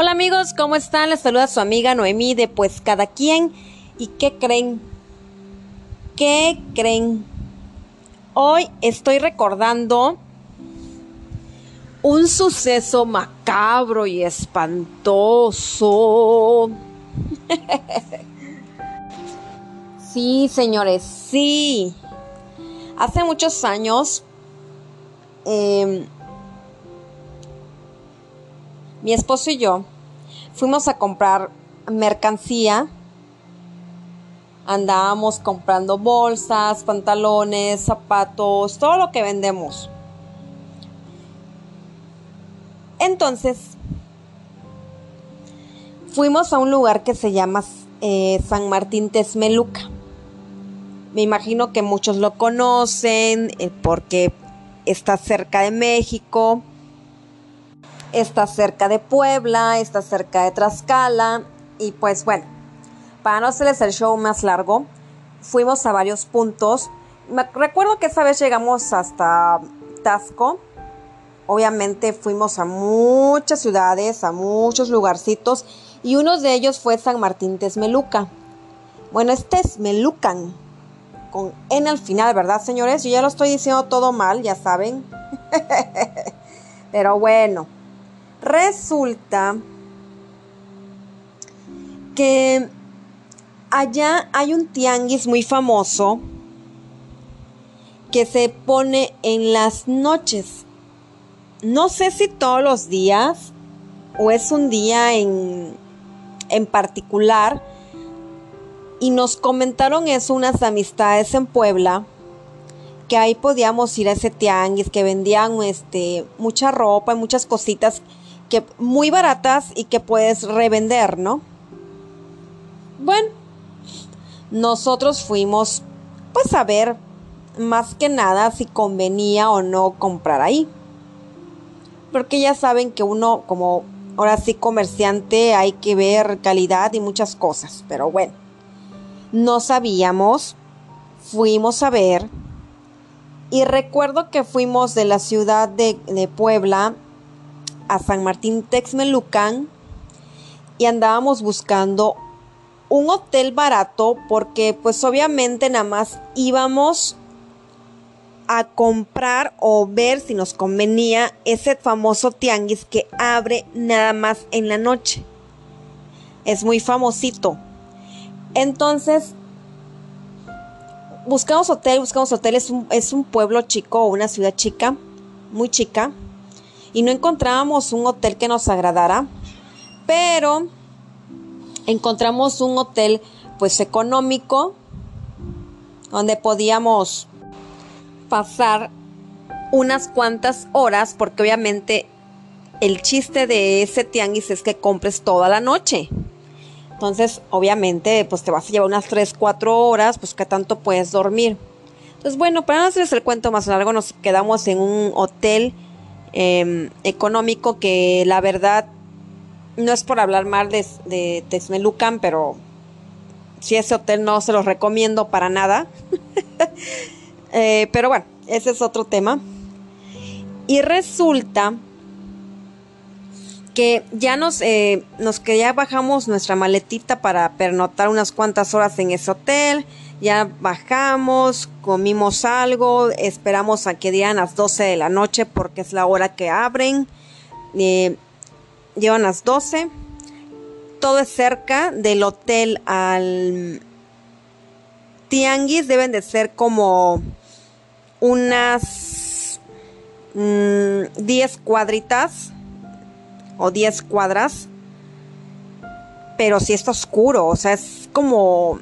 Hola amigos, ¿cómo están? Les saluda su amiga Noemí de Pues Cada Quien. ¿Y qué creen? ¿Qué creen? Hoy estoy recordando un suceso macabro y espantoso. sí, señores, sí. Hace muchos años, eh, mi esposo y yo fuimos a comprar mercancía. Andábamos comprando bolsas, pantalones, zapatos, todo lo que vendemos. Entonces, fuimos a un lugar que se llama eh, San Martín Texmeluca. Me imagino que muchos lo conocen eh, porque está cerca de México está cerca de Puebla, está cerca de Tlaxcala y pues bueno, para no hacerles el show más largo, fuimos a varios puntos. Me recuerdo que esa vez llegamos hasta Tasco. Obviamente fuimos a muchas ciudades, a muchos lugarcitos y uno de ellos fue San Martín Texmeluca. Bueno, es Texmelucan, con N al final, ¿verdad, señores? Yo ya lo estoy diciendo todo mal, ya saben. Pero bueno, Resulta que allá hay un tianguis muy famoso que se pone en las noches. No sé si todos los días o es un día en, en particular. Y nos comentaron eso unas amistades en Puebla que ahí podíamos ir a ese tianguis que vendían este mucha ropa y muchas cositas que muy baratas y que puedes revender, ¿no? Bueno, nosotros fuimos pues a ver más que nada si convenía o no comprar ahí. Porque ya saben que uno como ahora sí comerciante hay que ver calidad y muchas cosas, pero bueno. No sabíamos, fuimos a ver y recuerdo que fuimos de la ciudad de, de Puebla a San Martín Texmelucan y andábamos buscando un hotel barato porque pues obviamente nada más íbamos a comprar o ver si nos convenía ese famoso tianguis que abre nada más en la noche. Es muy famosito. Entonces, buscamos hotel, buscamos hotel, es un, es un pueblo chico una ciudad chica, muy chica y no encontrábamos un hotel que nos agradara, pero encontramos un hotel pues económico donde podíamos pasar unas cuantas horas porque obviamente el chiste de ese tianguis es que compres toda la noche. Entonces, obviamente, pues te vas a llevar unas 3, 4 horas, pues que tanto puedes dormir. Entonces, bueno, para no hacerles el cuento más largo, nos quedamos en un hotel Em, económico que la verdad no es por hablar mal de, de Texmelucan, pero si ese hotel no se los recomiendo para nada. Eh, pero bueno, ese es otro tema. Y resulta que ya nos, eh, nos que ya bajamos nuestra maletita para pernotar unas cuantas horas en ese hotel. Ya bajamos, comimos algo, esperamos a que dieran las 12 de la noche porque es la hora que abren. Eh, llevan las 12. Todo es cerca del hotel al tianguis. Deben de ser como unas 10 mm, cuadritas o 10 cuadras. Pero si está oscuro, o sea, es como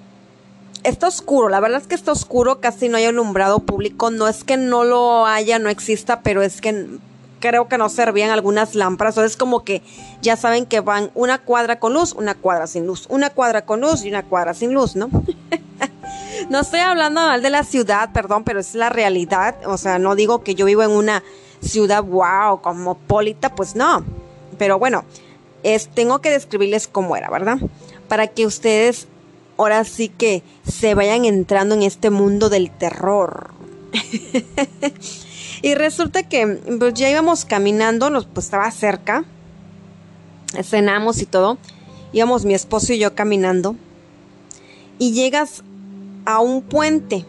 está oscuro, la verdad es que está oscuro, casi no hay alumbrado público, no es que no lo haya, no exista, pero es que creo que no servían algunas lámparas, o es como que ya saben que van una cuadra con luz, una cuadra sin luz, una cuadra con luz y una cuadra sin luz, ¿no? no estoy hablando mal de la ciudad, perdón, pero es la realidad, o sea, no digo que yo vivo en una ciudad wow, cosmopolita, pues no, pero bueno, es, tengo que describirles cómo era, ¿verdad? Para que ustedes ahora sí que se vayan entrando en este mundo del terror. y resulta que pues, ya íbamos caminando, nos, pues estaba cerca. cenamos y todo. Íbamos mi esposo y yo caminando. Y llegas a un puente.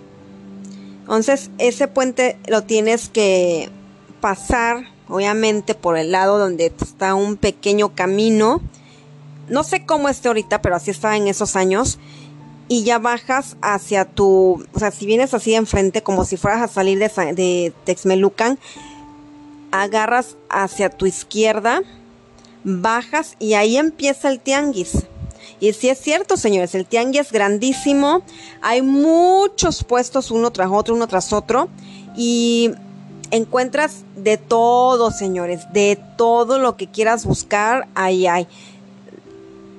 Entonces, ese puente lo tienes que pasar, obviamente, por el lado donde está un pequeño camino. No sé cómo esté ahorita, pero así estaba en esos años. Y ya bajas hacia tu, o sea, si vienes así de enfrente, como si fueras a salir de, de Texmelucan, agarras hacia tu izquierda, bajas y ahí empieza el tianguis. Y sí es cierto, señores, el tianguis es grandísimo, hay muchos puestos uno tras otro, uno tras otro, y encuentras de todo, señores, de todo lo que quieras buscar, ahí hay.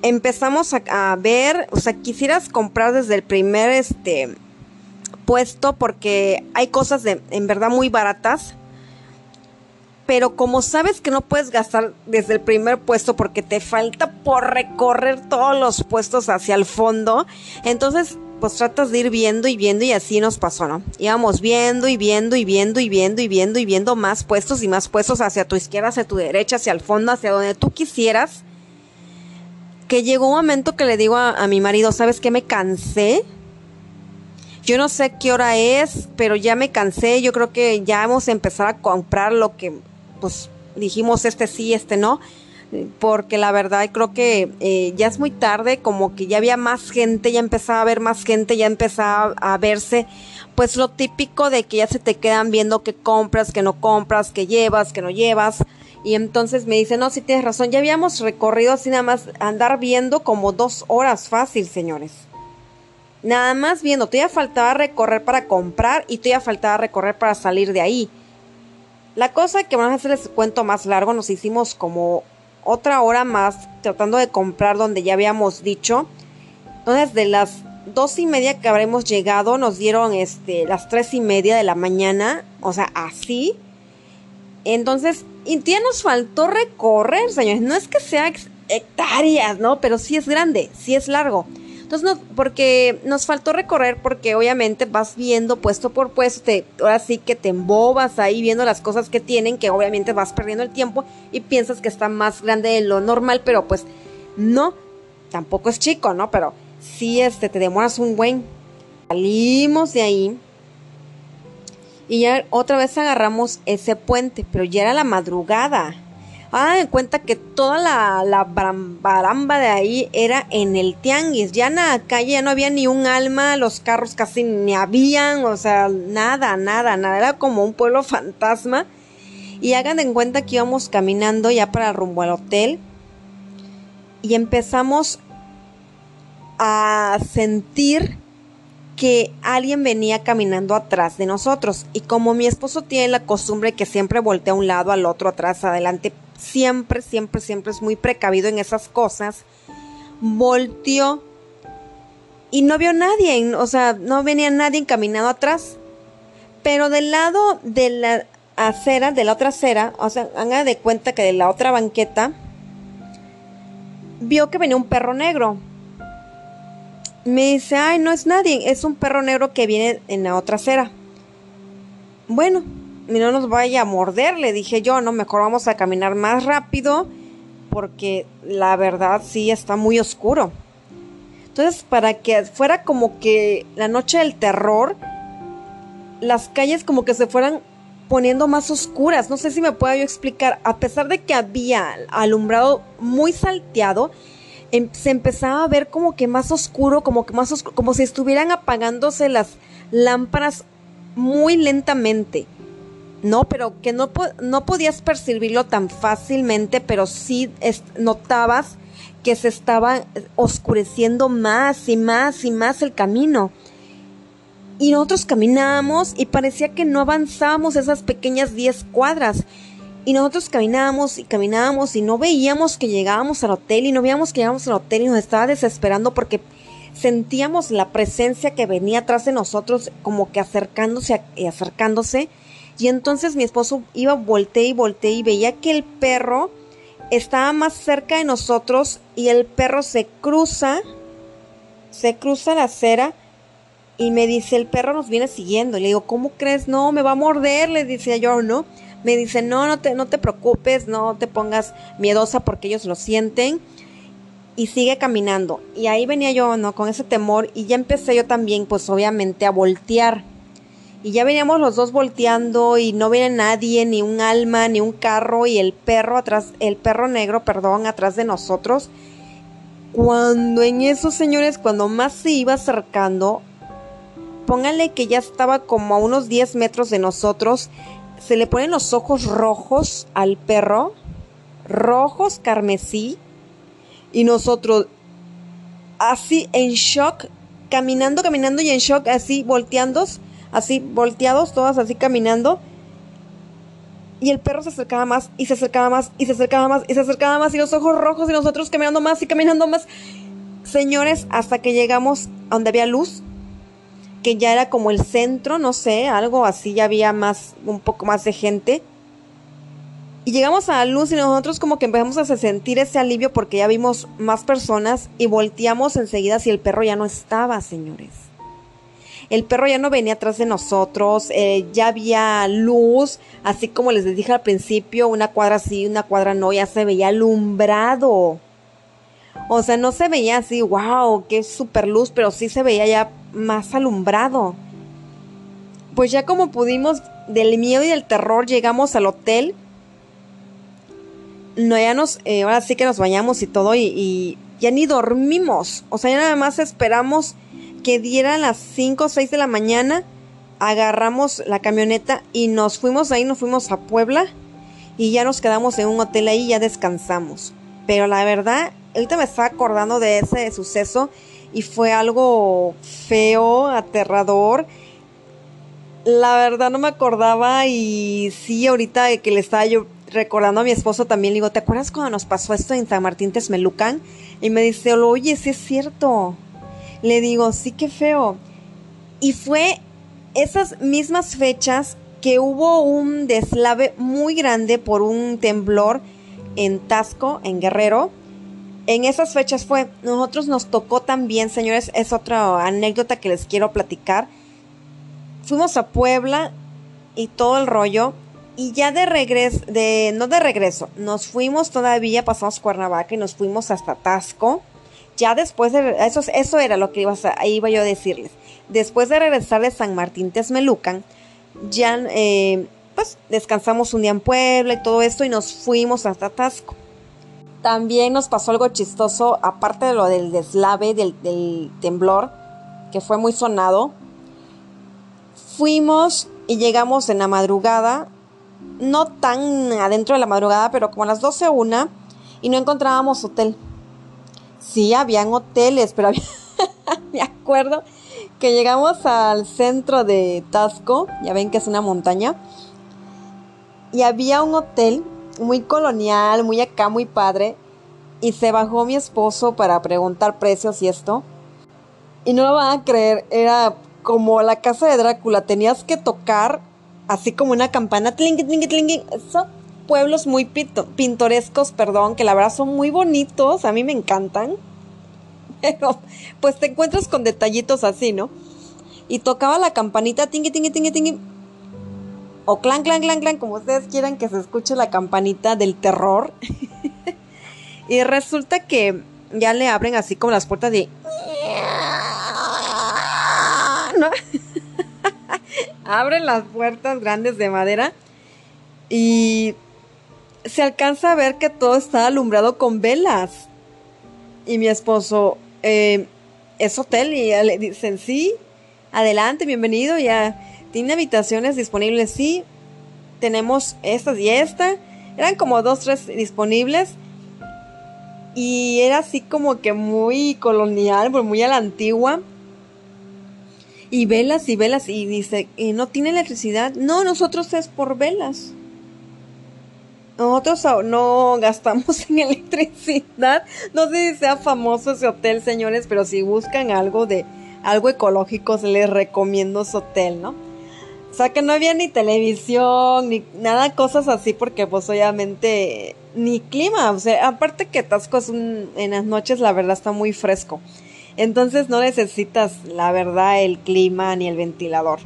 Empezamos a, ver, o sea, quisieras comprar desde el primer este puesto porque hay cosas de en verdad muy baratas pero como sabes que no puedes gastar desde el primer puesto porque te falta por recorrer todos los puestos hacia el fondo, entonces pues tratas de ir viendo y viendo y así nos pasó, ¿no? Íbamos viendo y viendo y viendo y viendo y viendo y viendo más puestos y más puestos hacia tu izquierda, hacia tu derecha, hacia el fondo, hacia donde tú quisieras. Que llegó un momento que le digo a, mi marido, ¿sabes qué? Me cansé. Yo no sé qué hora es, pero ya me cansé. Yo creo que ya vamos a empezar a comprar lo que pues dijimos este sí, este no, porque la verdad creo que eh, ya es muy tarde, como que ya había más gente, ya empezaba a haber más gente, ya empezaba a verse pues lo típico de que ya se te quedan viendo que compras, que no compras, que llevas, que no llevas. Y entonces me dice, no, si tienes razón, ya habíamos recorrido así nada más andar viendo como dos horas fácil, señores. Nada más viendo, todavía faltaba recorrer para comprar y todavía faltaba recorrer para salir de ahí. La cosa que vamos a hacerles cuento más largo, nos hicimos como otra hora más tratando de comprar donde ya habíamos dicho. Entonces, de las dos y media que habremos llegado, nos dieron este, las tres y media de la mañana, o sea, así. Entonces, ya nos faltó recorrer, señores. No es que sea hectáreas, ¿no? Pero sí es grande, sí es largo. Entonces, porque nos faltó recorrer, porque obviamente vas viendo puesto por puesto, te, ahora sí que te embobas ahí viendo las cosas que tienen, que obviamente vas perdiendo el tiempo y piensas que está más grande de lo normal, pero pues no, tampoco es chico, ¿no? Pero sí, este, te demoras un buen. Salimos de ahí y ya otra vez agarramos ese puente, pero ya era la madrugada. Ah, en cuenta que toda la, la baramba de ahí era en el tianguis. Ya en la calle ya no había ni un alma, los carros casi ni habían, o sea, nada, nada, nada. Era como un pueblo fantasma. Y hagan en cuenta que íbamos caminando ya para rumbo al hotel. Y empezamos a sentir que alguien venía caminando atrás de nosotros. Y como mi esposo tiene la costumbre que siempre voltea a un lado, al otro, atrás, adelante, siempre, siempre, siempre es muy precavido en esas cosas, volteó y no vio nadie, o sea, no venía nadie encaminado atrás. Pero del lado de la acera, de la otra acera, o sea, haga de cuenta que de la otra banqueta, vio que venía un perro negro. Me dice, ay, no es nadie, es un perro negro que viene en la otra acera. Bueno, no nos vaya a morder, le dije yo, no, mejor vamos a caminar más rápido porque la verdad sí está muy oscuro. Entonces, para que fuera como que la noche del terror, las calles como que se fueran poniendo más oscuras. No sé si me puedo yo explicar. A pesar de que había alumbrado muy salteado, em, se empezaba a ver como que más oscuro, como que más oscuro, como si estuvieran apagándose las lámparas muy lentamente. No, pero que no, no podías percibirlo tan fácilmente, pero sí notabas que se estaba oscureciendo más y más y más el camino. Y nosotros caminábamos y parecía que no avanzábamos esas pequeñas 10 cuadras. Y nosotros caminábamos y caminábamos y no veíamos que llegábamos al hotel y no veíamos que llegábamos al hotel y nos estaba desesperando porque sentíamos la presencia que venía atrás de nosotros como que acercándose y acercándose y entonces mi esposo iba, volteé y volteé y veía que el perro estaba más cerca de nosotros y el perro se cruza, se cruza la acera y me dice, el perro nos viene siguiendo. Y le digo, ¿cómo crees? No, me va a morder, le decía yo, ¿no? Me dice, no, no te, no te preocupes, no te pongas miedosa porque ellos lo sienten. Y sigue caminando. Y ahí venía yo, ¿no? Con ese temor. Y ya empecé yo también, pues obviamente, a voltear. Y ya veníamos los dos volteando y no viene nadie, ni un alma, ni un carro. Y el perro atrás, el perro negro, perdón, atrás de nosotros. Cuando en esos señores, cuando más se iba acercando, pónganle que ya estaba como a unos 10 metros de nosotros, se le ponen los ojos rojos al perro, rojos carmesí, y nosotros así en shock, caminando, caminando y en shock, así volteando, así volteados, todas así caminando. Y el perro se acercaba más y se acercaba más y se acercaba más y se acercaba más y los ojos rojos y nosotros caminando más y caminando más. Señores, hasta que llegamos a donde había luz, que ya era como el centro, no sé, algo así, ya había más, un poco más de gente. Y llegamos a la luz y nosotros como que empezamos a sentir ese alivio porque ya vimos más personas y volteamos enseguida si el perro ya no estaba, señores. El perro ya no venía atrás de nosotros, eh, ya había luz, así como les dije al principio, una cuadra sí, una cuadra no, ya se veía alumbrado. O sea, no se veía así, wow, qué super luz, pero sí se veía ya más alumbrado. Pues ya como pudimos, del miedo y del terror, llegamos al hotel. No, ya nos, eh, ahora sí que nos bañamos y todo y, y, ya ni dormimos. O sea, ya nada más esperamos que dieran las 5 o 6 de la mañana. Agarramos la camioneta y nos fuimos ahí, nos fuimos a Puebla y ya nos quedamos en un hotel ahí y ya descansamos. Pero la verdad, ahorita me estaba acordando de ese suceso y fue algo feo, aterrador. La verdad no me acordaba y sí, ahorita que le estaba yo recordando a mi esposo también, le digo, ¿te acuerdas cuando nos pasó esto en San Martín Texmelucan? Y me dice, oye, sí es cierto. Le digo, sí, qué feo. Y fue esas mismas fechas que hubo un deslave muy grande por un temblor en Tasco, en Guerrero, en esas fechas fue, nosotros nos tocó también, señores, es otra anécdota que les quiero platicar. Fuimos a Puebla y todo el rollo, y ya de regreso, de, no de regreso, nos fuimos todavía, pasamos Cuernavaca y nos fuimos hasta Tasco. Ya después de, eso, eso era lo que iba, a, iba yo a decirles. Después de regresar de San Martín Texmelucan, ya, eh, pues descansamos un día en Puebla y todo esto y nos fuimos hasta Tasco. También nos pasó algo chistoso, aparte de lo del deslave, del, temblor, que fue muy sonado. Fuimos y llegamos en la madrugada, no tan adentro de la madrugada, pero como a las 12 una, y no encontrábamos hotel. Sí, habían hoteles, pero había, me acuerdo que llegamos al centro de Tasco, ya ven que es una montaña, y había un hotel muy colonial, muy acá, muy padre. Y se bajó mi esposo para preguntar precios y esto. Y no lo van a creer, era como la casa de Drácula. Tenías que tocar así como una campana. Tling, tling, tling. Son pueblos muy pintorescos, perdón, que la verdad son muy bonitos. A mí me encantan. Pero pues te encuentras con detallitos así, ¿no? Y tocaba la campanita, tingui, tingui, tingui, tingui o clan, clan, clan, clan, como ustedes quieran que se escuche la campanita del terror. y resulta que ya le abren así como las puertas de... ¿No? abren las puertas grandes de madera y se alcanza a ver que todo está alumbrado con velas. Y mi esposo, eh, es hotel y le dicen, sí, adelante, bienvenido, ya ¿Tiene habitaciones disponibles? Sí. Tenemos estas y esta. Eran como dos, tres disponibles. Y era así como que muy colonial, muy a la antigua. Y velas y velas. Y dice, ¿y no tiene electricidad? No, nosotros es por velas. Nosotros no gastamos en electricidad. No sé si sea famoso ese hotel, señores, pero si buscan algo de algo ecológico, les recomiendo ese hotel, ¿no? O sea que no había ni televisión, ni nada, cosas así, porque pues obviamente ni clima. O sea, aparte que Tasco es un, en las noches la verdad está muy fresco. Entonces no necesitas la verdad el clima ni el ventilador.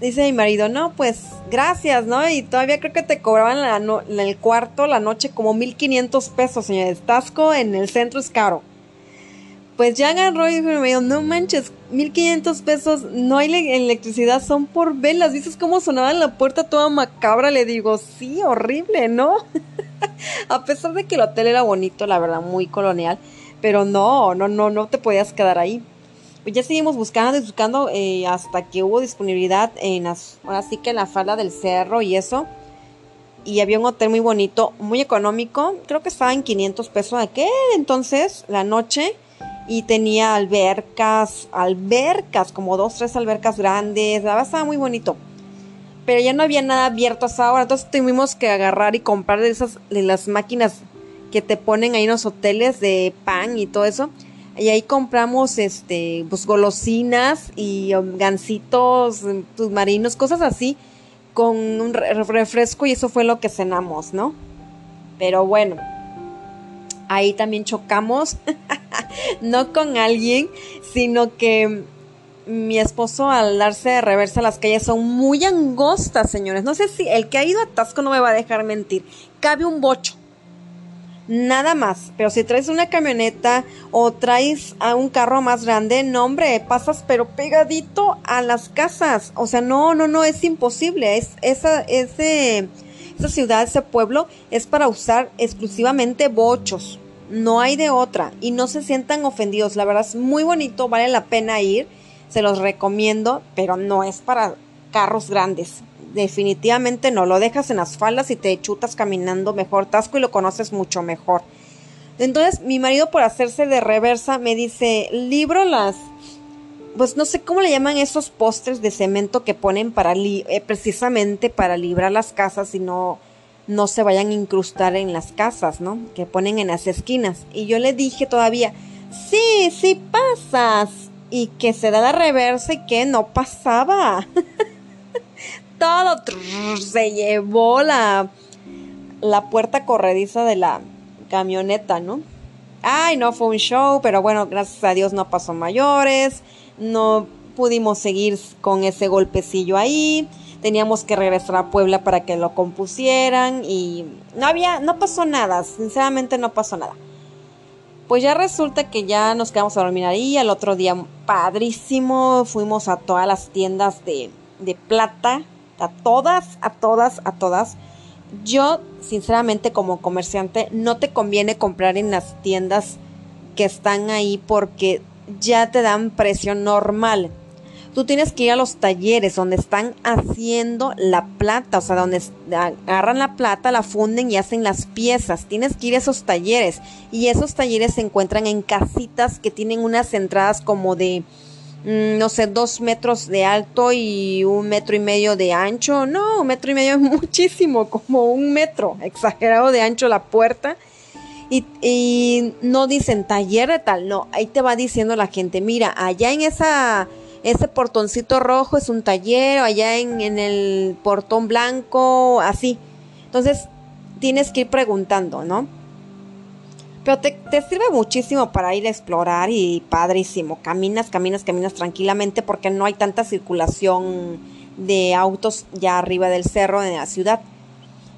dice mi marido, no, pues gracias, ¿no? Y todavía creo que te cobraban en el cuarto la noche como 1500 pesos, señores. Tasco en el centro es caro. Pues ya agarró y me dijo, no manches, 1500 pesos, no hay electricidad, son por velas. ¿Dices cómo sonaba en la puerta toda macabra? Le digo, sí, horrible, ¿no? A pesar de que el hotel era bonito, la verdad, muy colonial. Pero no, no, no, no te podías quedar ahí pues ya seguimos buscando y buscando eh, hasta que hubo disponibilidad en que en la falda del cerro y eso. Y había un hotel muy bonito, muy económico, creo que estaba en 500 pesos aquel entonces, la noche. Y tenía albercas, albercas, como dos, tres albercas grandes, la verdad estaba muy bonito. Pero ya no había nada abierto hasta ahora, entonces tuvimos que agarrar y comprar de esas, las máquinas que te ponen ahí en los hoteles de pan y todo eso y ahí compramos este pues golosinas y um, gancitos mm, submarinos, cosas así con un refresco y eso fue lo que cenamos, ¿no? Pero bueno, ahí también chocamos, no con alguien, sino que mi esposo al darse de reversa las calles son muy angostas, señores. No sé si el que ha ido a Tasco no me va a dejar mentir. Cabe un bocho nada más. Pero si traes una camioneta o traes a un carro más grande, no hombre, pasas pero pegadito a las casas. O sea, no, no, no, es imposible. Es, esa, ese, esa ciudad, ese pueblo es para usar exclusivamente bochos. No hay de otra. Y no se sientan ofendidos. La verdad es muy bonito, vale la pena ir. Se los recomiendo, pero no es para carros grandes definitivamente no. Lo dejas en las faldas y te chutas caminando mejor tasco y lo conoces mucho mejor. Entonces mi marido por hacerse de reversa me dice, libro las, pues no sé cómo le llaman esos postres de cemento que ponen para, eh, precisamente para librar las casas y no, no se vayan a incrustar en las casas, ¿no? Que ponen en las esquinas. Y yo le dije todavía, sí, sí pasas. Y que se da la reversa y que no pasaba. todo se llevó la, la puerta corrediza de la camioneta, ¿no? Ay, no fue un show, pero bueno, gracias a Dios no pasó mayores, no pudimos seguir con ese golpecillo ahí, teníamos que regresar a Puebla para que lo compusieran y no había, no pasó nada, sinceramente no pasó nada. Pues ya resulta que ya nos quedamos a dormir ahí, al otro día padrísimo, fuimos a todas las tiendas de, de plata, a todas, a todas, a todas. Yo, sinceramente, como comerciante, no te conviene comprar en las tiendas que están ahí porque ya te dan precio normal. Tú tienes que ir a los talleres donde están haciendo la plata, o sea, donde agarran la plata, la funden y hacen las piezas. Tienes que ir a esos talleres y esos talleres se encuentran en casitas que tienen unas entradas como de Mm, no sé, dos metros de alto y un metro y medio de ancho. No, un metro y medio es muchísimo, como un metro, exagerado de ancho la puerta. Y, no dicen taller de tal, no, ahí te va diciendo la gente, mira, allá en esa, ese portoncito rojo es un taller, allá en, en el portón blanco, así. Entonces, tienes que ir preguntando, ¿no? Pero te, sirve muchísimo para ir a explorar y padrísimo. Caminas, caminas, caminas tranquilamente porque no hay tanta circulación de autos ya arriba del cerro en la ciudad.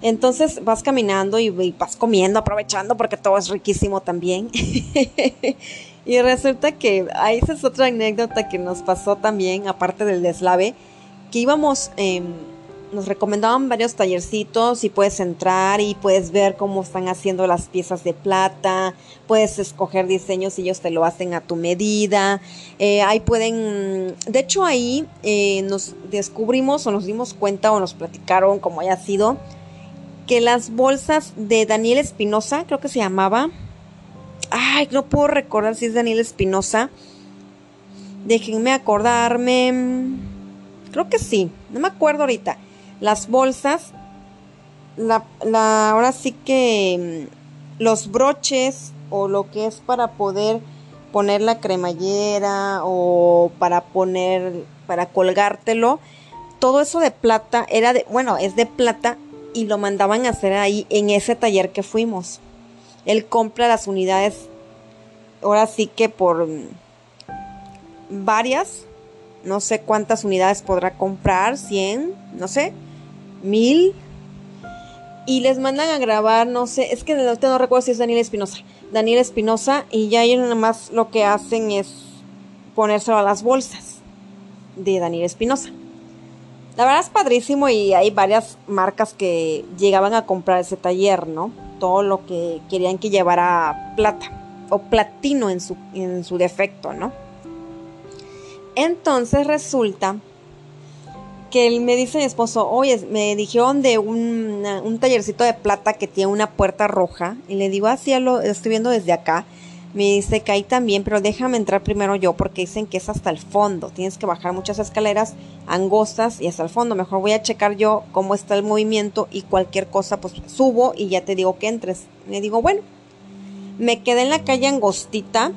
Entonces vas caminando y, vas comiendo, aprovechando porque todo es riquísimo también. y resulta que ahí esa es otra anécdota que nos pasó también, aparte del deslave, que íbamos... Eh, nos recomendaban varios tallercitos y puedes entrar y puedes ver cómo están haciendo las piezas de plata, puedes escoger diseños y ellos te lo hacen a tu medida. Eh, ahí pueden, de hecho ahí eh, nos descubrimos o nos dimos cuenta o nos platicaron como haya sido que las bolsas de Daniel Espinosa, creo que se llamaba, ay, no puedo recordar si es Daniel Espinosa, déjenme acordarme, creo que sí, no me acuerdo ahorita. Las bolsas, la, la, ahora sí que mm, los broches o lo que es para poder poner la cremallera o para poner, para colgártelo, todo eso de plata era de, bueno, es de plata y lo mandaban a hacer ahí en ese taller que fuimos. Él compra las unidades, ahora sí que por mm, varias no sé cuántas unidades podrá comprar, 100, no sé, mil. Y les mandan a grabar, no sé, es que no recuerdo si es Daniel Espinosa. Daniel Espinosa y ya ellos nada más lo que hacen es ponérselo a las bolsas de Daniel Espinosa. La verdad es padrísimo y hay varias marcas que llegaban a comprar ese taller, ¿no? Todo lo que querían que llevara plata o platino en su, en su defecto, ¿no? Entonces resulta que él me dice mi esposo, oye, me dijeron de un, un tallercito de plata que tiene una puerta roja. Y le digo, así ah, lo estoy viendo desde acá. Me dice que ahí también, pero déjame entrar primero yo porque dicen que es hasta el fondo. Tienes que bajar muchas escaleras angostas y hasta el fondo. Mejor voy a checar yo cómo está el movimiento y cualquier cosa, pues subo y ya te digo que entres. Le digo, bueno, me quedé en la calle angostita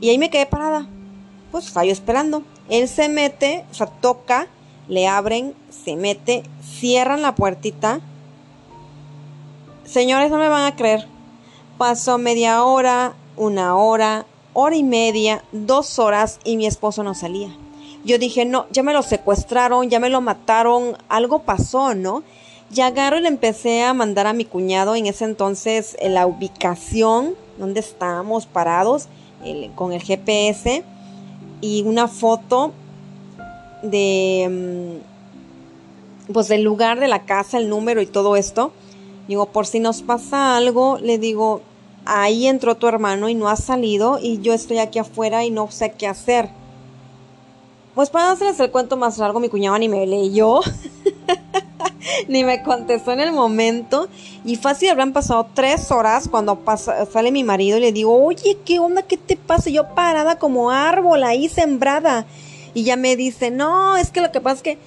y ahí me quedé parada. Pues fallo esperando. Él se mete, o sea, toca le abren, se mete, cierran la puertita. Señores, no me van a creer. Pasó media hora, una hora, hora y media, dos horas y mi esposo no salía. Yo dije, no, ya me lo secuestraron, ya me lo mataron, algo pasó, ¿no? Y agarro y le empecé a mandar a mi cuñado en ese entonces eh, la ubicación donde estábamos parados con el GPS y una foto de mm, pues del lugar de la casa, el número y todo esto. Digo, por si nos pasa algo, le digo, ahí entró tu hermano y no ha salido y yo estoy aquí afuera y no sé qué hacer. Pues para hacerles el cuento más largo, mi cuñada ni me leyó, ni me contestó en el momento. Y fácil habrán pasado tres horas cuando sale mi marido y le digo, oye, ¿qué onda? ¿Qué te pasa? Yo parada como árbol ahí sembrada. Y ya me dice, no, es que lo que pasa es que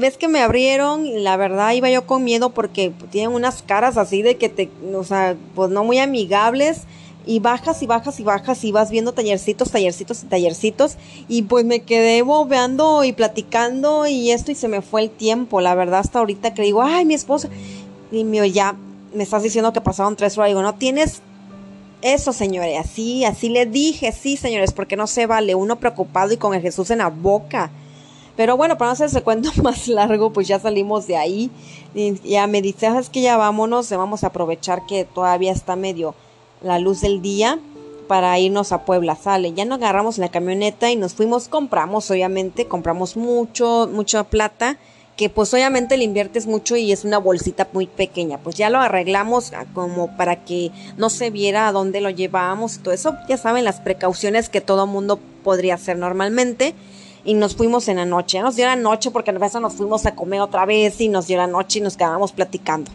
ves que me abrieron y la verdad iba yo con miedo porque tienen unas caras así de que te, o sea, pues no muy amigables y bajas y bajas y bajas y vas viendo tallercitos, tallercitos y tallercitos y pues me quedé bobeando y platicando y esto y se me fue el tiempo, la verdad hasta ahorita que digo, ay, mi esposa, y mío, ya me estás diciendo que pasaron tres horas, digo, no tienes eso, señores, así, así le dije, sí, señores, porque no se vale uno preocupado y con el Jesús en la boca. Pero bueno, para no hacer ese cuento más largo, pues ya salimos de ahí. Y ya me dice, ah, es que ya vámonos, vamos a aprovechar que todavía está medio la luz del día para irnos a Puebla. Sale, ya nos agarramos la camioneta y nos fuimos, compramos, obviamente, compramos mucho, mucha plata que pues obviamente le inviertes mucho y es una bolsita muy pequeña. Pues ya lo arreglamos ah, como para que no se viera a dónde lo llevábamos y todo eso. Ya saben las precauciones que todo mundo podría hacer normalmente. Y nos fuimos en la noche. Nos dio la noche porque a veces nos fuimos a comer otra vez y nos dio la noche y nos quedábamos platicando.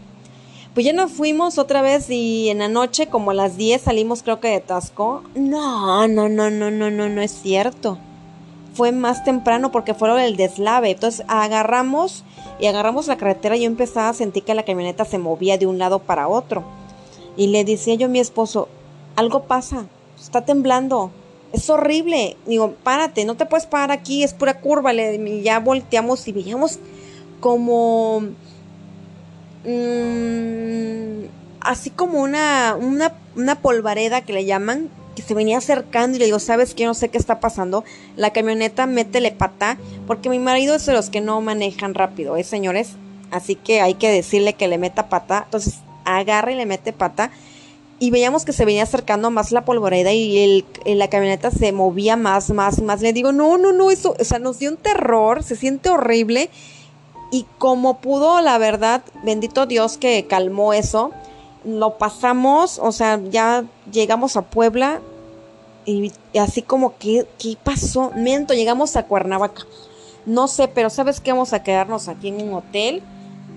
Pues ya nos fuimos otra vez y en la noche, como a las 10, salimos creo que de Tasco. No, no, no, no, no, no, no es cierto fue más temprano porque fue el deslave. Entonces agarramos y agarramos la carretera y yo empezaba a sentir que la camioneta se movía de un lado para otro. Y le decía yo a mi esposo, algo pasa, está temblando, es horrible. Digo, párate, no te puedes parar aquí, es pura curva. Le, ya volteamos y veíamos como... Mm, así como una, una, una polvareda que le llaman, se venía acercando y le digo, ¿sabes qué? No sé qué está pasando. La camioneta métele pata, porque mi marido es de los que no manejan rápido, ¿eh, señores? Así que hay que decirle que le meta pata. Entonces agarra y le mete pata. Y veíamos que se venía acercando más la polvoreda y el, la camioneta se movía más, más, más. Le digo, no, no, no, eso, o sea, nos dio un terror, se siente horrible. Y como pudo, la verdad, bendito Dios que calmó eso lo pasamos, o sea, ya llegamos a Puebla y, así como que, ¿qué pasó? Miento, llegamos a Cuernavaca. No sé, pero ¿sabes qué? Vamos a quedarnos aquí en un hotel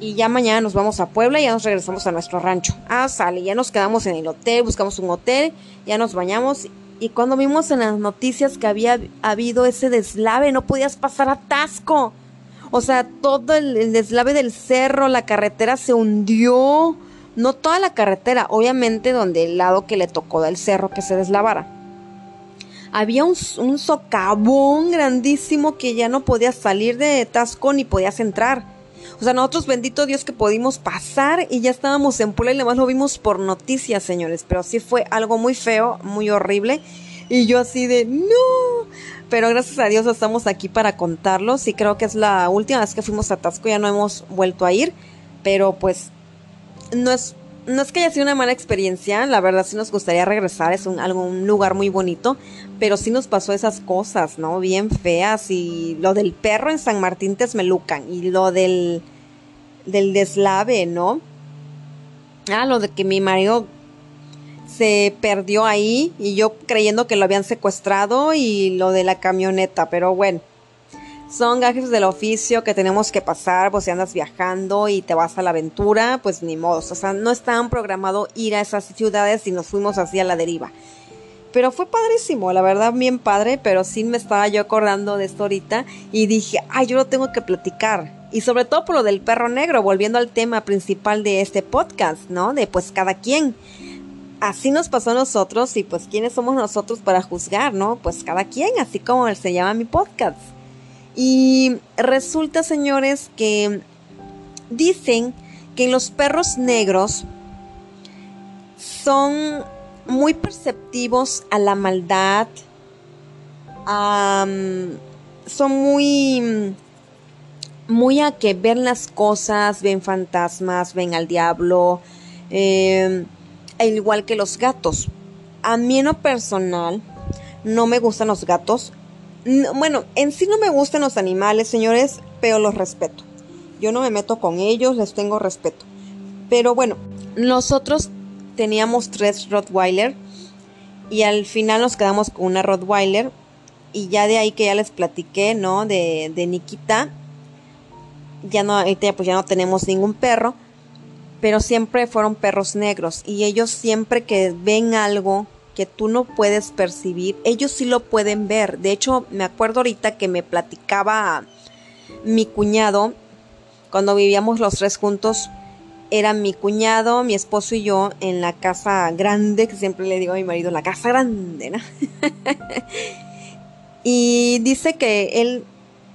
y ya mañana nos vamos a Puebla y ya nos regresamos a nuestro rancho. Ah, sale, ya nos quedamos en el hotel, buscamos un hotel, ya nos bañamos y cuando vimos en las noticias que había habido ese deslave, no podías pasar atasco. O sea, todo el deslave del cerro, la carretera se hundió no toda la carretera, obviamente donde el lado que le tocó del cerro que se deslavara. Había un, socavón grandísimo que ya no podías salir de Tasco ni podías entrar. O sea, nosotros, bendito Dios, que pudimos pasar y ya estábamos en Puebla y además lo vimos por noticias, señores. Pero sí fue algo muy feo, muy horrible. Y yo así de, no. pero gracias a Dios estamos aquí para contarlos y creo que es la última vez que fuimos a Tasco, ya no hemos vuelto a ir, pero pues no es no es que haya sido una mala experiencia, la verdad sí nos gustaría regresar, es un, un lugar muy bonito, pero sí nos pasó esas cosas, ¿no? Bien feas y lo del perro en San Martín Tesmelucan y lo del, del deslave, ¿no? Ah, lo de que mi marido se perdió ahí y yo creyendo que lo habían secuestrado y lo de la camioneta, pero bueno son gajes del oficio que tenemos que pasar, pues si andas viajando y te vas a la aventura, pues ni modo, o sea, no estaban programado ir a esas ciudades y nos fuimos así a la deriva. Pero fue padrísimo, la verdad, bien padre, pero sí me estaba yo acordando de esto ahorita y dije, ay, yo lo tengo que platicar. Y sobre todo por lo del perro negro, volviendo al tema principal de este podcast, ¿no? De pues cada quien. Así nos pasó a nosotros y pues quiénes somos nosotros para juzgar, ¿no? Pues cada quien, así como se llama mi podcast. Y resulta, señores, que dicen que los perros negros son muy perceptivos a la maldad, son muy, muy a que ven las cosas, ven fantasmas, ven al diablo, eh, igual que los gatos. A mí en lo personal no me gustan los gatos, bueno, en sí no me gustan los animales, señores, pero los respeto. Yo no me meto con ellos, les tengo respeto. Pero bueno, nosotros teníamos tres Rottweiler y al final nos quedamos con una Rottweiler y ya de ahí que ya les platiqué, ¿no? De, de Nikita. Ya no, pues ya no tenemos ningún perro, pero siempre fueron perros negros y ellos siempre que ven algo que tú no puedes percibir, ellos sí lo pueden ver. De hecho, me acuerdo ahorita que me platicaba mi cuñado, cuando vivíamos los tres juntos, era mi cuñado, mi esposo y yo en la casa grande, que siempre le digo a mi marido, la casa grande, ¿no? y dice que él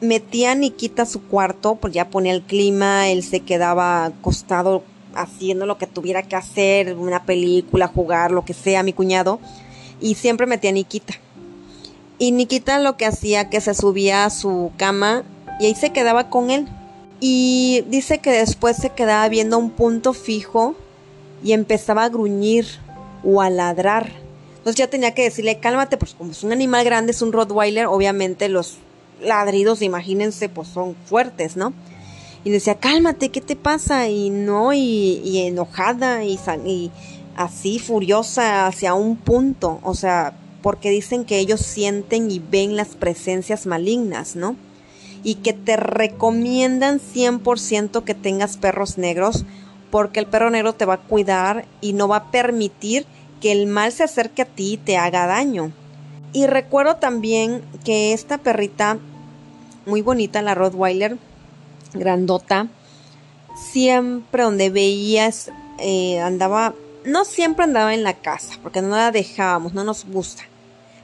metía a Nikita su cuarto, pues ya ponía el clima, él se quedaba acostado haciendo lo que tuviera que hacer, una película, jugar, lo que sea, mi cuñado, y siempre metía a Nikita. Y Nikita lo que hacía que se subía a su cama y ahí se quedaba con él. Y dice que después se quedaba viendo un punto fijo y empezaba a gruñir o a ladrar. Entonces ya tenía que decirle, cálmate, pues como es un animal grande, es un Rottweiler, obviamente los ladridos, imagínense, pues son fuertes, ¿no? Y decía, cálmate, ¿qué te pasa? Y no, y, enojada y, y así furiosa hacia un punto, o sea, porque dicen que ellos sienten y ven las presencias malignas, ¿no? Y que te recomiendan 100% que tengas perros negros, porque el perro negro te va a cuidar y no va a permitir que el mal se acerque a ti y te haga daño. Y recuerdo también que esta perrita, muy bonita, la Rottweiler, grandota, siempre donde veías, eh, andaba, no siempre andaba en la casa, porque no la dejábamos, no nos gusta.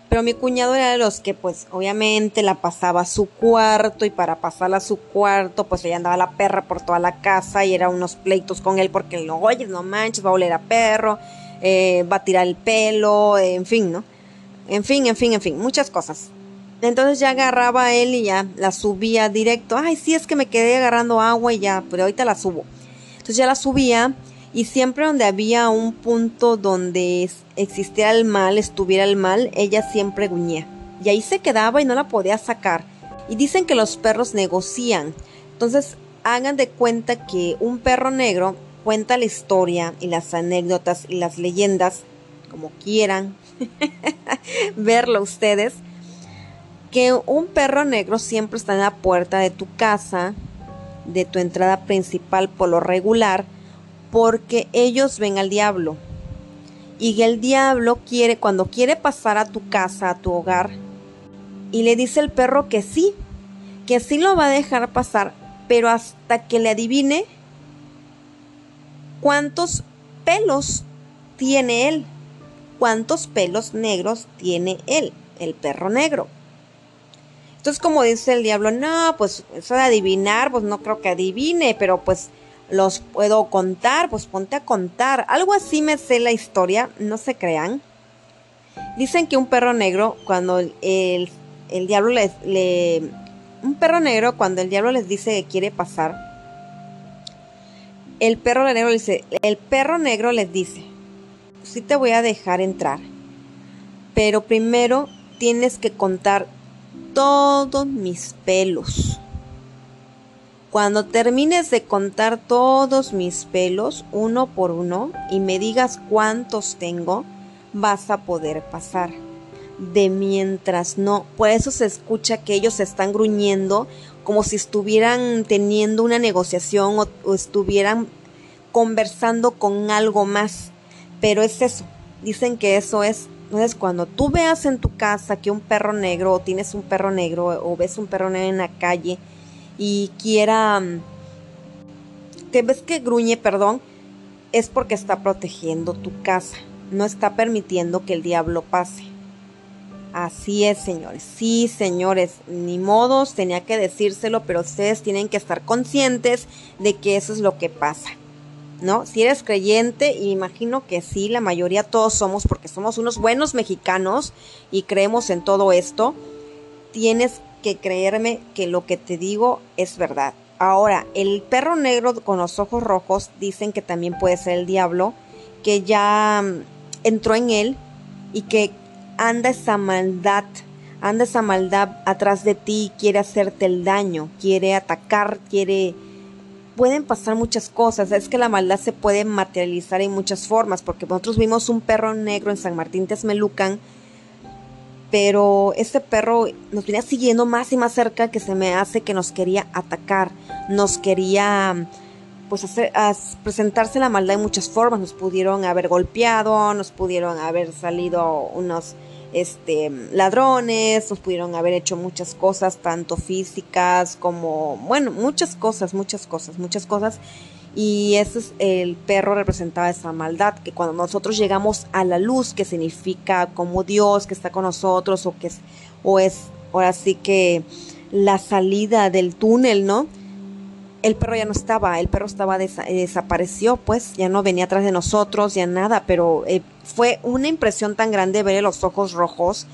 Pero mi cuñado era de los que, pues, obviamente la pasaba a su cuarto y para pasarla a su cuarto, pues ella andaba la perra por toda la casa y era unos pleitos con él porque lo oye, no manches, va a oler a perro, eh, va a tirar el pelo, en fin, ¿no? En fin, en fin, en fin, muchas cosas. Entonces ya agarraba a él y ya la subía directo. Ay, sí, es que me quedé agarrando agua y ya, pero ahorita la subo. Entonces ya la subía y siempre donde había un punto donde existiera el mal, estuviera el mal, ella siempre gruñía. Y ahí se quedaba y no la podía sacar. Y dicen que los perros negocian. Entonces hagan de cuenta que un perro negro cuenta la historia y las anécdotas y las leyendas, como quieran verlo ustedes que un perro negro siempre está en la puerta de tu casa, de tu entrada principal por lo regular, porque ellos ven al diablo. Y el diablo quiere, cuando quiere pasar a tu casa, a tu hogar, y le dice el perro que sí, que sí lo va a dejar pasar, pero hasta que le adivine cuántos pelos tiene él, cuántos pelos negros tiene él, el perro negro. Entonces, como dice el diablo, no, pues eso de adivinar, pues no creo que adivine, pero pues los puedo contar, pues ponte a contar. Algo así me sé la historia, no se crean. Dicen que un perro negro, cuando el, el diablo les, le, un perro negro cuando el diablo les dice que quiere pasar, el perro negro les dice, el perro negro les dice, sí te voy a dejar entrar, pero primero tienes que contar todos mis pelos. Cuando termines de contar todos mis pelos uno por uno y me digas cuántos tengo, vas a poder pasar. De mientras no, por eso se escucha que ellos están gruñendo como si estuvieran teniendo una negociación o, estuvieran conversando con algo más. Pero es eso, dicen que eso es entonces, cuando tú veas en tu casa que un perro negro, o tienes un perro negro, o ves un perro negro en la calle, y quiera, te ves que gruñe, perdón, es porque está protegiendo tu casa, no está permitiendo que el diablo pase. Así es, señores. Sí, señores, ni modos, tenía que decírselo, pero ustedes tienen que estar conscientes de que eso es lo que pasa. ¿No? Si eres creyente, imagino que sí, la mayoría todos somos, porque somos unos buenos mexicanos y creemos en todo esto, tienes que creerme que lo que te digo es verdad. Ahora, el perro negro con los ojos rojos dicen que también puede ser el diablo, que ya mm, entró en él y que anda esa maldad, anda esa maldad atrás de ti, quiere hacerte el daño, quiere atacar, quiere... Pueden pasar muchas cosas, es que la maldad se puede materializar en muchas formas, porque nosotros vimos un perro negro en San Martín Texmelucan, pero este perro nos venía siguiendo más y más cerca que se me hace que nos quería atacar, nos quería pues hacer, presentarse la maldad en muchas formas, nos pudieron haber golpeado, nos pudieron haber salido unos este ladrones, nos pudieron haber hecho muchas cosas, tanto físicas como, bueno, muchas cosas, muchas cosas, muchas cosas y ese es el perro representaba esa maldad, que cuando nosotros llegamos a la luz, que significa como Dios que está con nosotros, o que es, o es ahora sí que la salida del túnel, ¿no? El perro ya no estaba, el perro estaba desapareció, pues ya no venía atrás de nosotros, ya nada, pero eh, fue una impresión tan grande ver los ojos rojos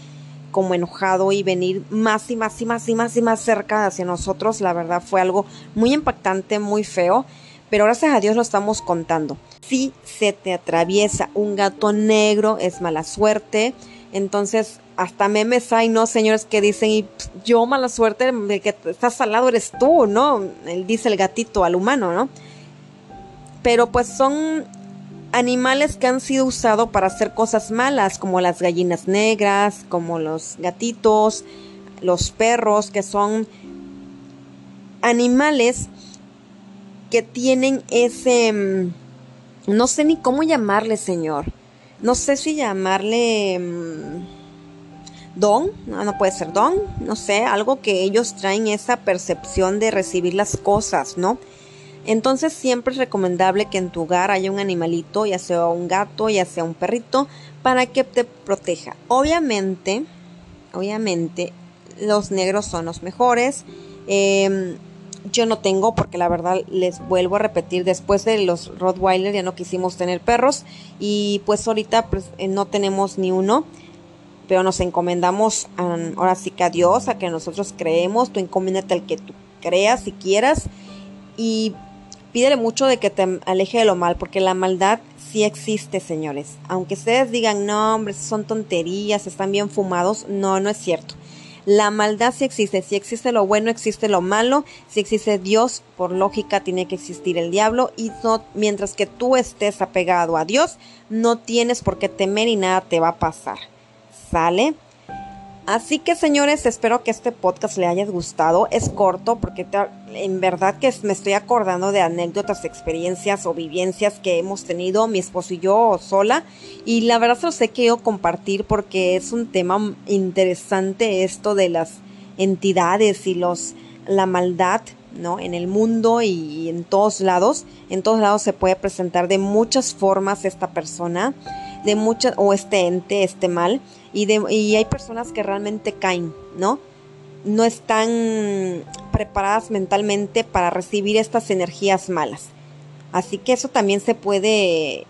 como enojado y venir más y más y más y más y más cerca hacia nosotros, la verdad fue algo muy impactante, muy feo pero gracias a Dios lo estamos contando. Si se te atraviesa un gato negro, es mala suerte. Entonces, hasta memes hay, ¿no? Señores que dicen, y yo mala suerte, de que estás al lado eres tú, ¿no? Él dice el gatito al humano, ¿no? Pero pues son animales que han sido usados para hacer cosas malas, como las gallinas negras, como los gatitos, los perros, que son animales que tienen ese, mm, no sé ni cómo llamarle, Señor. No sé si llamarle mm, don, no, puede ser don, no sé, algo que ellos traen esa percepción de recibir las cosas, ¿no? Entonces siempre es recomendable que en tu hogar haya un animalito, ya sea un gato, ya sea un perrito, para que te proteja. Obviamente, obviamente, los negros son los mejores. Eh, yo no tengo porque la verdad les vuelvo a repetir, después de los Rottweiler ya no quisimos tener perros y pues ahorita pues, eh, no tenemos ni uno, pero nos encomendamos ahora sí que a Dios, a que nosotros creemos, tú encomiéndate al que tú creas si quieras y pídele mucho de que te aleje de lo mal, porque la maldad sí existe, señores. Aunque ustedes digan, no, hombre, son tonterías, están bien fumados, no, no es cierto. La maldad sí existe, si existe lo bueno, existe lo malo, si existe Dios, por lógica tiene que existir el diablo y no, mientras que tú estés apegado a Dios, no tienes por qué temer y nada te va a pasar. ¿Sale? Así que señores, espero que este podcast le haya gustado. Es corto porque en verdad que me estoy acordando de anécdotas, experiencias o vivencias que hemos tenido mi esposo y yo sola. Y la verdad se los he querido compartir porque es un tema interesante esto de las entidades y los la maldad, ¿no? En el mundo y en todos lados. En todos lados se puede presentar de muchas formas esta persona de muchas, o este ente, este mal, y, hay personas que realmente caen, ¿no? No están preparadas mentalmente para recibir estas energías malas. Así que eso también se puede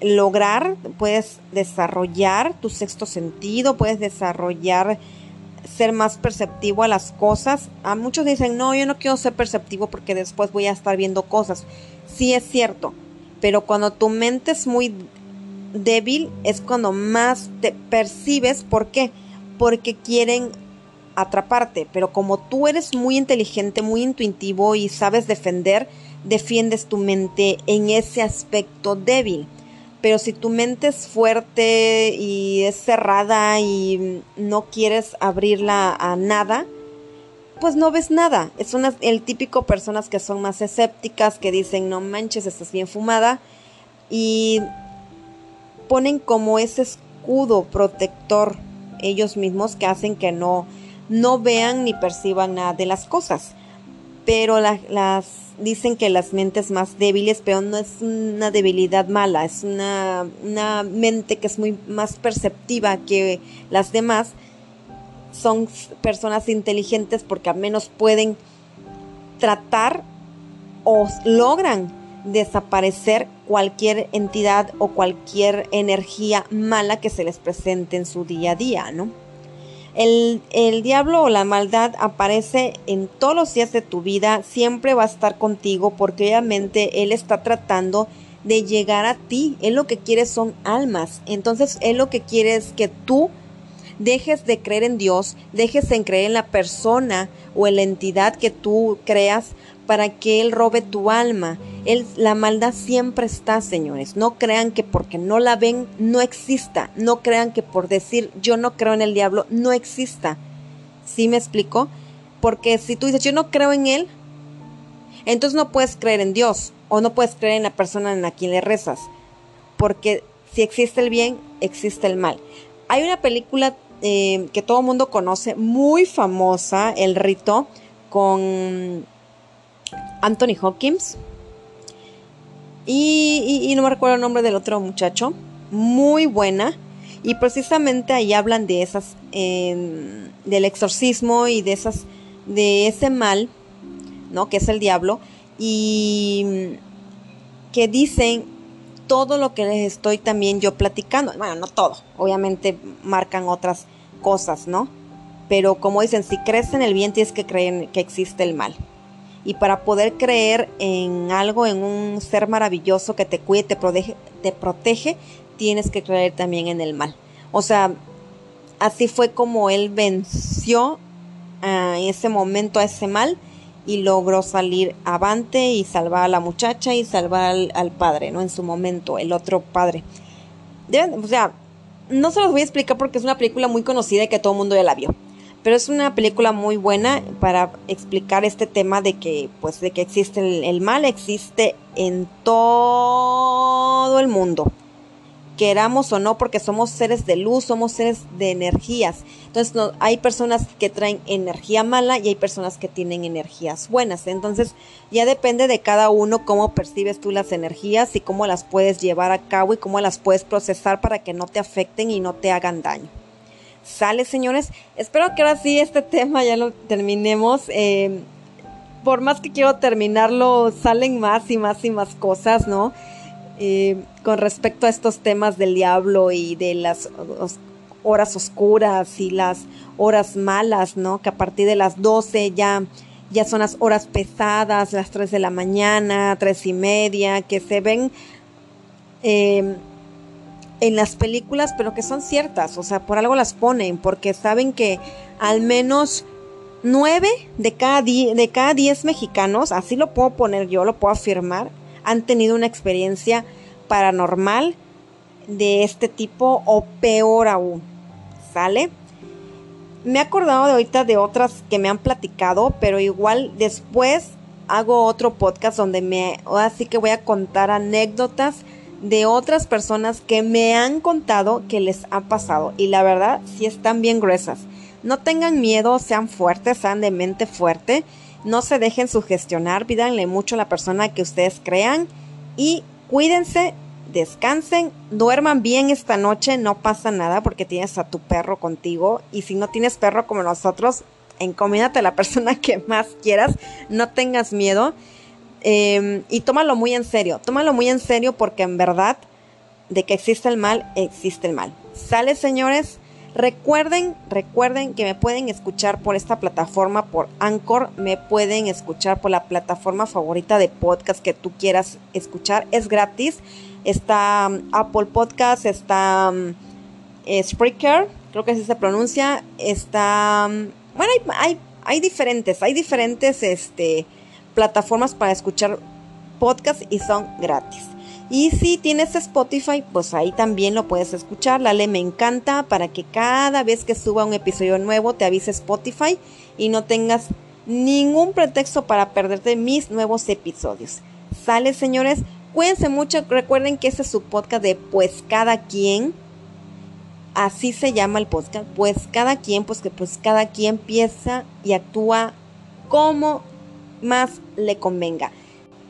lograr, puedes desarrollar tu sexto sentido, puedes desarrollar ser más perceptivo a las cosas. A muchos dicen, no, yo no quiero ser perceptivo porque después voy a estar viendo cosas. Sí es cierto, pero cuando tu mente es muy débil es cuando más te percibes. ¿Por qué? Porque quieren atraparte, pero como tú eres muy inteligente, muy intuitivo y sabes defender, defiendes tu mente en ese aspecto débil. Pero si tu mente es fuerte y es cerrada y no quieres abrirla a nada, pues no ves nada. Es una, el típico personas que son más escépticas, que dicen, no manches, estás bien fumada. Y ponen como ese escudo protector ellos mismos que hacen que no, no vean ni perciban nada de las cosas. Pero las dicen que las mentes más débiles, pero no es una debilidad mala, es una, una mente que es muy más perceptiva que las demás. Son personas inteligentes porque al menos pueden tratar o logran desaparecer cualquier entidad o cualquier energía mala que se les presente en su día a día, ¿no? El, el, diablo o la maldad aparece en todos los días de tu vida, siempre va a estar contigo porque obviamente él está tratando de llegar a ti. Él lo que quiere son almas. Entonces él lo que quiere es que tú dejes de creer en Dios, dejes de creer en la persona o en la entidad que tú creas para que Él robe tu alma. La maldad siempre está, señores. No crean que porque no la ven no exista. No crean que por decir yo no creo en el diablo no exista. ¿Sí me explico? Porque si tú dices yo no creo en Él, entonces no puedes creer en Dios o no puedes creer en la persona en la quien le rezas. Porque si existe el bien, existe el mal. Hay una película eh, que todo el mundo conoce, muy famosa, El Rito, con Anthony Hawkins. Y, no me recuerdo el nombre del otro muchacho. Muy buena. Y precisamente ahí hablan de esas, em, del exorcismo y de esas, de ese mal, ¿no? Que es el diablo. Y que dicen todo lo que les estoy también yo platicando. Bueno, no todo. Obviamente marcan otras cosas, ¿no? Pero como dicen, si crees en el bien, tienes que creer que existe el mal. Y para poder creer en algo, en un ser maravilloso que te cuide, te protege, te protege, tienes que creer también en el mal. O sea, así fue como él venció en ese momento a ese mal y logró salir avante y salvar a la muchacha y salvar al, padre, ¿no? En su momento, el otro padre. o sea, no se los voy a explicar porque es una película muy conocida y que todo el mundo ya la vio. Pero es una película muy buena para explicar este tema de que, pues, de que existe el, mal, existe en todo el mundo. Queramos o no, porque somos seres de luz, somos seres de energías. Entonces, no, hay personas que traen energía mala y hay personas que tienen energías buenas. Entonces, ya depende de cada uno cómo percibes tú las energías y cómo las puedes llevar a cabo y cómo las puedes procesar para que no te afecten y no te hagan daño. Sale, señores. Espero que ahora sí este tema ya lo terminemos. Eh, por más que quiero terminarlo, salen más y más y más cosas, ¿no? Eh, con respecto a estos temas del diablo y de las horas oscuras y las horas malas, ¿no? Que a partir de las 12 ya, ya son las horas pesadas, las 3 de la mañana, tres y media, que se ven eh, en las películas, pero que son ciertas, o sea, por algo las ponen, porque saben que al menos nueve de cada, de cada diez mexicanos, así lo puedo poner yo, lo puedo afirmar, han tenido una experiencia paranormal de este tipo o peor aún. ¿Sale? Me he acordado de ahorita de otras que me han platicado, pero igual después hago otro podcast donde me, así que voy a contar anécdotas de otras personas que me han contado que les ha pasado. Y la verdad sí están bien gruesas. No tengan miedo, sean fuertes, sean de mente fuerte, no se dejen sugestionar, pídanle mucho a la persona que ustedes crean. Y cuídense, descansen, duerman bien esta noche, no pasa nada porque tienes a tu perro contigo. Y si no tienes perro como nosotros, encomídate a la persona que más quieras, no tengas miedo Em, y tómalo muy en serio, tómalo muy en serio porque en verdad de que existe el mal, existe el mal. Sale, señores, Recuerden, recuerden que me pueden escuchar por esta plataforma, por Anchor, me pueden escuchar por la plataforma favorita de podcast que tú quieras escuchar. Es gratis. Está um, Apple Podcast, está um, eh, Spreaker, creo que así se pronuncia. Está, um, bueno, hay, hay, diferentes, hay diferentes este, plataformas para escuchar podcast y son gratis. Y si tienes Spotify, pues ahí también lo puedes escuchar. La ley me encanta para que cada vez que suba un episodio nuevo te avise Spotify y no tengas ningún pretexto para perderte mis nuevos episodios. Sale, señores. Cuídense mucho. Recuerden que ese es su podcast de Pues Cada Quien. Así se llama el podcast. Pues cada quien, pues que pues cada quien piensa y actúa como más le convenga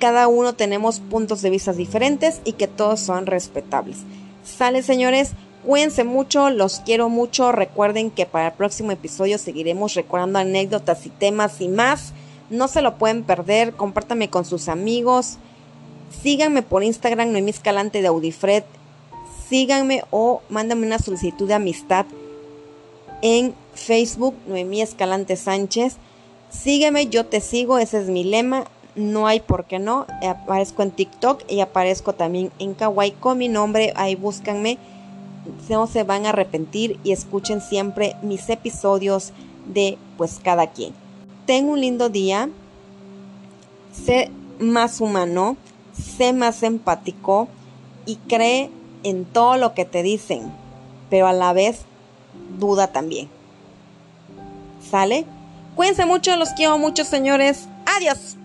cada uno tenemos puntos de vista diferentes y que todos son respetables. Sale señores, cuídense mucho, los quiero mucho, recuerden que para el próximo episodio seguiremos recordando anécdotas y temas y más. No se lo pueden perder, compártanme con sus amigos, síganme por Instagram, Noemí Escalante de Audifred, síganme o mándenme una solicitud de amistad en Facebook, Noemí Escalante Sánchez. Sígueme, yo te sigo, ese es mi lema no hay por qué no. Aparezco en TikTok y aparezco también en Kawaii con mi nombre. Ahí búscanme. No se van a arrepentir y escuchen siempre mis episodios de pues cada quien. Ten un lindo día. Sé más humano. Sé más empático. Y cree en todo lo que te dicen. Pero a la vez duda también. ¿Sale? Cuídense mucho, los quiero mucho señores. Adiós.